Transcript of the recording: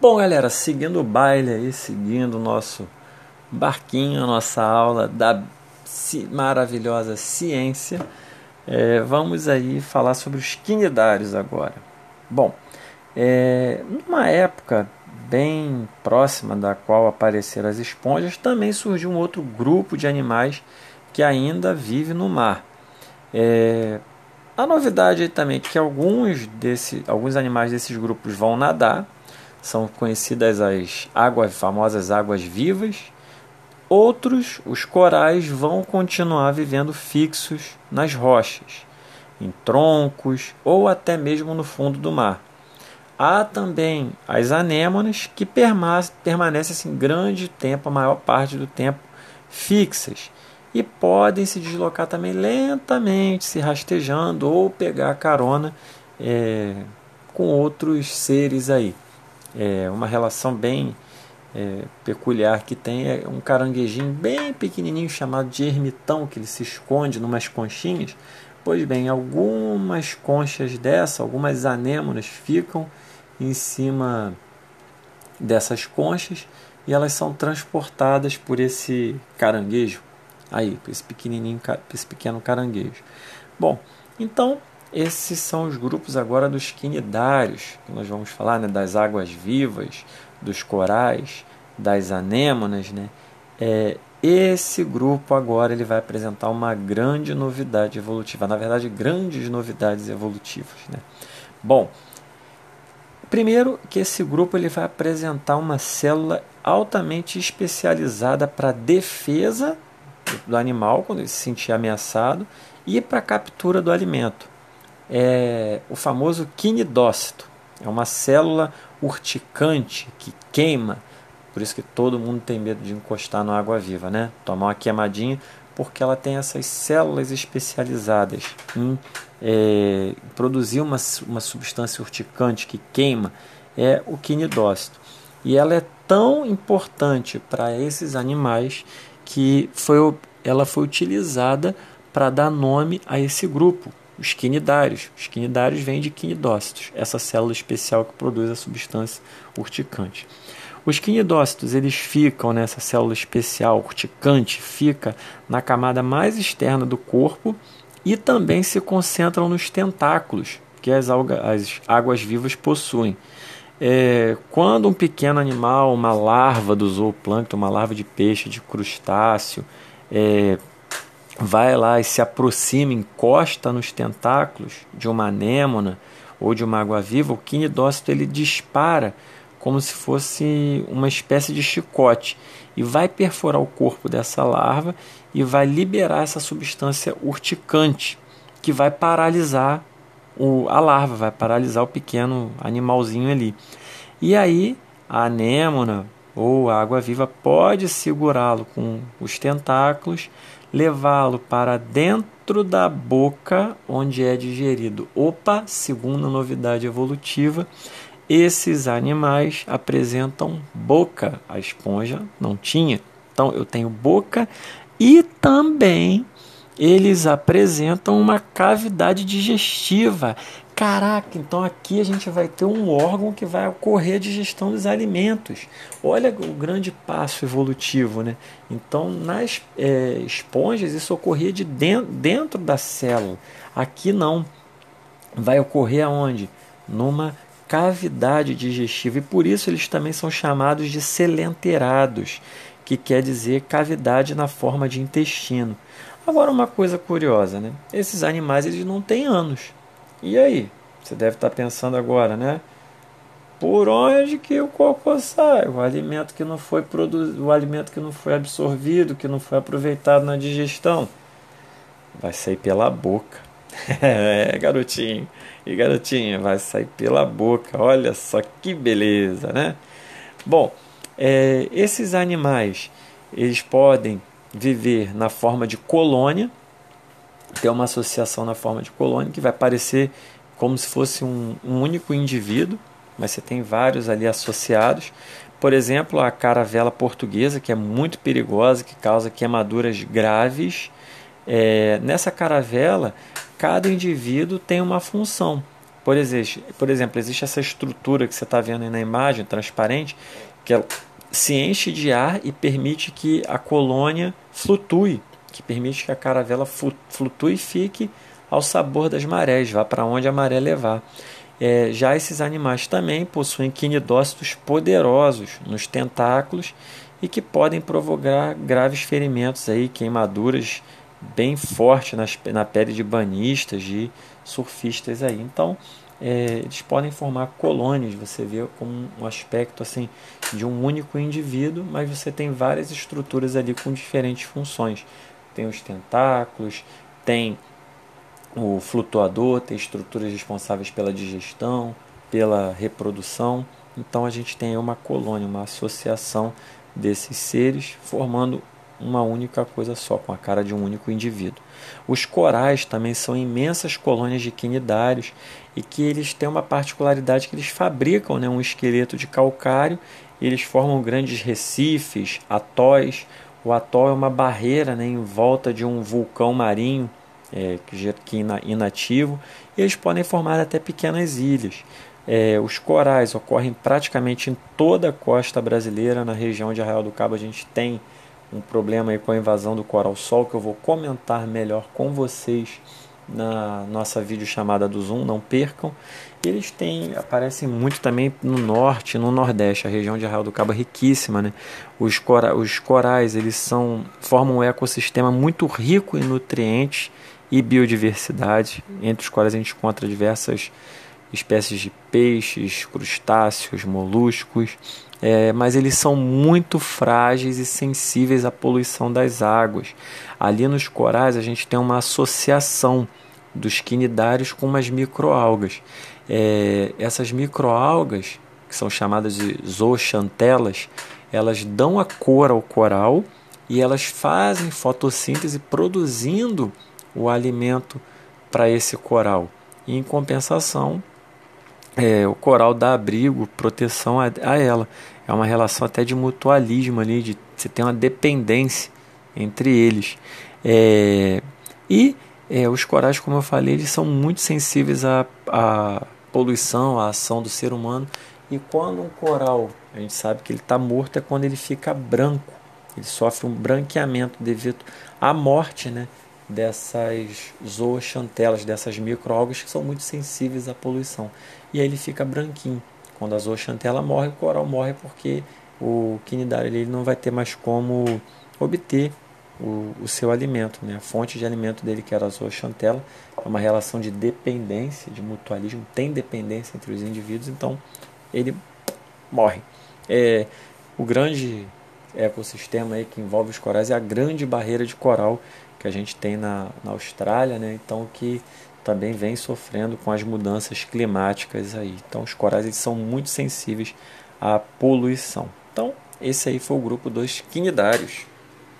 Bom, galera, seguindo o baile aí, seguindo o nosso barquinho, a nossa aula da maravilhosa ciência, é, vamos aí falar sobre os quinidários agora. Bom, é, numa época bem próxima da qual apareceram as esponjas, também surgiu um outro grupo de animais que ainda vive no mar. É, a novidade também é que alguns, desse, alguns animais desses grupos vão nadar, são conhecidas as águas famosas águas vivas. Outros, os corais, vão continuar vivendo fixos nas rochas, em troncos ou até mesmo no fundo do mar. Há também as anêmonas que permanecem assim, grande tempo, a maior parte do tempo, fixas e podem se deslocar também lentamente, se rastejando ou pegar carona é, com outros seres aí. É uma relação bem é, peculiar que tem é um caranguejinho bem pequenininho chamado de ermitão que ele se esconde numas conchinhas. Pois bem, algumas conchas dessa, algumas anêmonas ficam em cima dessas conchas e elas são transportadas por esse caranguejo aí, esse pequenininho, esse pequeno caranguejo. Bom, então esses são os grupos agora dos quinidários, que nós vamos falar, né, das águas vivas, dos corais, das anêmonas, né? É, esse grupo agora ele vai apresentar uma grande novidade evolutiva, na verdade, grandes novidades evolutivas, né? Bom, primeiro que esse grupo ele vai apresentar uma célula altamente especializada para defesa do animal quando ele se sentir ameaçado e para captura do alimento. É o famoso quinidócito. É uma célula urticante que queima. Por isso que todo mundo tem medo de encostar na água viva, né? Tomar uma queimadinha, porque ela tem essas células especializadas em é, produzir uma, uma substância urticante que queima, é o quinidócito. E ela é tão importante para esses animais que foi, ela foi utilizada para dar nome a esse grupo, os quinidários. Os quinidários vêm de quinidócitos, essa célula especial que produz a substância urticante. Os quinidócitos eles ficam nessa célula especial urticante, fica na camada mais externa do corpo e também se concentram nos tentáculos que as, as águas vivas possuem. É, quando um pequeno animal, uma larva do zooplâncton, uma larva de peixe, de crustáceo, é, vai lá e se aproxima, encosta nos tentáculos de uma anêmona ou de uma água-viva, o quinidócito ele dispara como se fosse uma espécie de chicote e vai perfurar o corpo dessa larva e vai liberar essa substância urticante que vai paralisar o, a larva, vai paralisar o pequeno animalzinho ali. E aí a anêmona ou a água-viva pode segurá-lo com os tentáculos, levá-lo para dentro da boca onde é digerido. Opa, segunda novidade evolutiva, esses animais apresentam boca, a esponja não tinha. Então eu tenho boca e também eles apresentam uma cavidade digestiva. Caraca, então aqui a gente vai ter um órgão que vai ocorrer a digestão dos alimentos. Olha o grande passo evolutivo, né? Então, nas é, esponjas, isso ocorria de dentro, dentro da célula. Aqui não. Vai ocorrer aonde? Numa cavidade digestiva. E por isso eles também são chamados de selenterados, que quer dizer cavidade na forma de intestino. Agora uma coisa curiosa, né? Esses animais eles não têm anos. E aí? Você deve estar pensando agora, né? Por onde que o cocô sai? O alimento que não foi produzido, o alimento que não foi absorvido, que não foi aproveitado na digestão, vai sair pela boca. é, garotinho e garotinha, vai sair pela boca. Olha só que beleza, né? Bom, é, esses animais eles podem viver na forma de colônia, ter uma associação na forma de colônia que vai parecer como se fosse um, um único indivíduo, mas você tem vários ali associados. Por exemplo, a caravela portuguesa, que é muito perigosa, que causa queimaduras graves. É, nessa caravela, cada indivíduo tem uma função. por, existe, por exemplo, existe essa estrutura que você está vendo aí na imagem, transparente, que ela se enche de ar e permite que a colônia flutue, que permite que a caravela flutue e fique ao sabor das marés, vá para onde a maré levar. É, já esses animais também possuem quinidócitos poderosos nos tentáculos e que podem provocar graves ferimentos, aí, queimaduras bem fortes nas, na pele de banistas, de surfistas aí. Então, é, eles podem formar colônias, você vê como um aspecto assim de um único indivíduo, mas você tem várias estruturas ali com diferentes funções. Tem os tentáculos, tem o flutuador, tem estruturas responsáveis pela digestão, pela reprodução. Então a gente tem uma colônia, uma associação desses seres formando uma única coisa só, com a cara de um único indivíduo. Os corais também são imensas colônias de quinidários e que eles têm uma particularidade que eles fabricam né, um esqueleto de calcário eles formam grandes recifes, atóis. O atol é uma barreira né, em volta de um vulcão marinho é, que é inativo e eles podem formar até pequenas ilhas. É, os corais ocorrem praticamente em toda a costa brasileira. Na região de Arraial do Cabo a gente tem um problema aí com a invasão do coral-sol que eu vou comentar melhor com vocês na nossa vídeo chamada do Zoom, não percam. Eles têm, aparecem muito também no norte, no nordeste, a região de Arraial do Cabo é riquíssima, né? Os, cora, os corais, eles são formam um ecossistema muito rico em nutrientes e biodiversidade, entre os quais a gente encontra diversas espécies de peixes, crustáceos, moluscos, é, mas eles são muito frágeis e sensíveis à poluição das águas. Ali nos corais a gente tem uma associação dos quinidários com umas microalgas. É, essas microalgas, que são chamadas de zooxantelas, elas dão a cor ao coral e elas fazem fotossíntese produzindo o alimento para esse coral. E, em compensação, é, o coral dá abrigo, proteção a, a, ela. É uma relação até de mutualismo ali, de você tem uma dependência entre eles. É, e é, os corais, como eu falei, eles são muito sensíveis à, à poluição, à ação do ser humano. E quando um coral, a gente sabe que ele está morto, é quando ele fica branco. Ele sofre um branqueamento devido à morte né, dessas zooxantelas, dessas microalgas que são muito sensíveis à poluição. E aí ele fica branquinho. Quando a zooxantela morre, o coral morre porque o quinidário ele não vai ter mais como obter o, o seu alimento. Né? A fonte de alimento dele, que era a zooxantela, é uma relação de dependência, de mutualismo, tem dependência entre os indivíduos, então ele morre. É, o grande ecossistema aí que envolve os corais é a grande barreira de coral que a gente tem na, na Austrália, né? então que também vem sofrendo com as mudanças climáticas aí. Então os corais eles são muito sensíveis à poluição. Então esse aí foi o grupo dos quinidários.